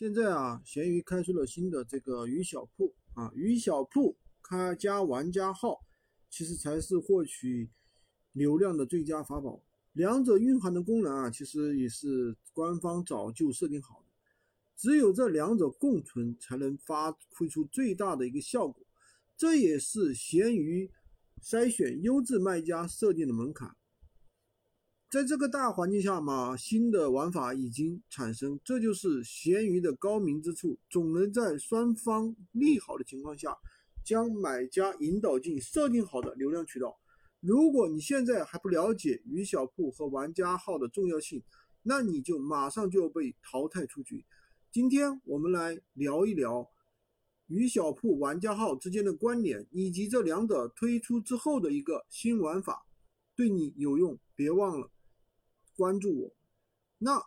现在啊，闲鱼开出了新的这个鱼小铺啊，鱼小铺开加玩家号，其实才是获取流量的最佳法宝。两者蕴含的功能啊，其实也是官方早就设定好的。只有这两者共存，才能发挥出最大的一个效果。这也是闲鱼筛选优质卖家设定的门槛。在这个大环境下嘛，新的玩法已经产生，这就是闲鱼的高明之处，总能在双方利好的情况下，将买家引导进设定好的流量渠道。如果你现在还不了解鱼小铺和玩家号的重要性，那你就马上就要被淘汰出局。今天我们来聊一聊鱼小铺、玩家号之间的关联，以及这两者推出之后的一个新玩法，对你有用，别忘了。关注我，那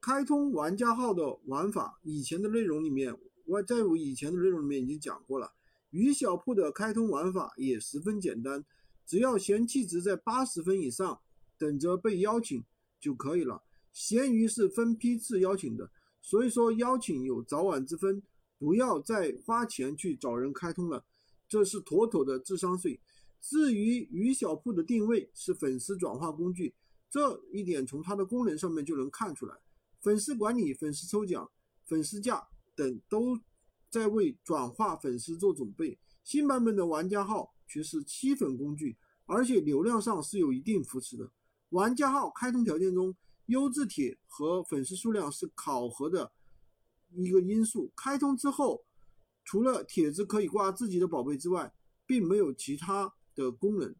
开通玩家号的玩法，以前的内容里面，我在我以前的内容里面已经讲过了。鱼小铺的开通玩法也十分简单，只要闲气值在八十分以上，等着被邀请就可以了。闲鱼是分批次邀请的，所以说邀请有早晚之分，不要再花钱去找人开通了，这是妥妥的智商税。至于鱼小铺的定位是粉丝转化工具。这一点从它的功能上面就能看出来，粉丝管理、粉丝抽奖、粉丝价等都在为转化粉丝做准备。新版本的玩家号却是七粉工具，而且流量上是有一定扶持的。玩家号开通条件中，优质帖和粉丝数量是考核的一个因素。开通之后，除了帖子可以挂自己的宝贝之外，并没有其他的功能，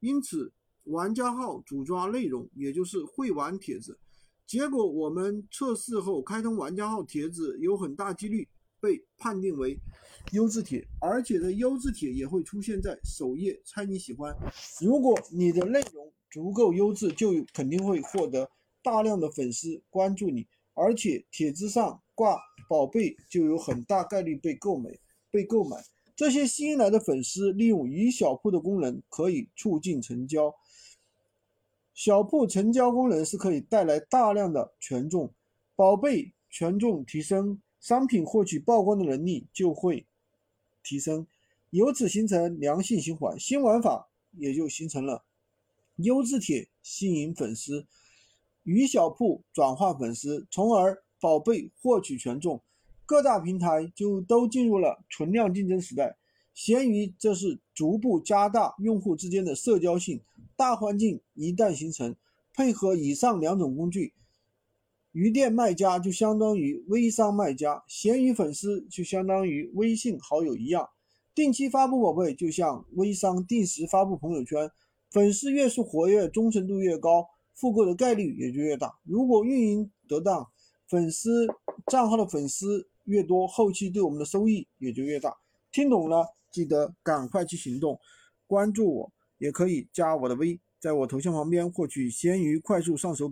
因此。玩家号主抓内容，也就是会玩帖子。结果我们测试后，开通玩家号帖子有很大几率被判定为优质帖，而且这优质帖也会出现在首页，猜你喜欢。如果你的内容足够优质，就肯定会获得大量的粉丝关注你，而且帖子上挂宝贝就有很大概率被购买。被购买，这些新来的粉丝利用鱼小铺的功能，可以促进成交。小铺成交功能是可以带来大量的权重，宝贝权重提升，商品获取曝光的能力就会提升，由此形成良性循环，新玩法也就形成了。优质帖吸引粉丝，鱼小铺转化粉丝，从而宝贝获取权重，各大平台就都进入了存量竞争时代。闲鱼这是逐步加大用户之间的社交性，大环境一旦形成，配合以上两种工具，鱼店卖家就相当于微商卖家，闲鱼粉丝就相当于微信好友一样，定期发布宝贝就像微商定时发布朋友圈，粉丝越是活跃，忠诚度越高，复购的概率也就越大。如果运营得当，粉丝账号的粉丝越多，后期对我们的收益也就越大。听懂了？记得赶快去行动，关注我，也可以加我的微，在我头像旁边获取闲鱼快速上手。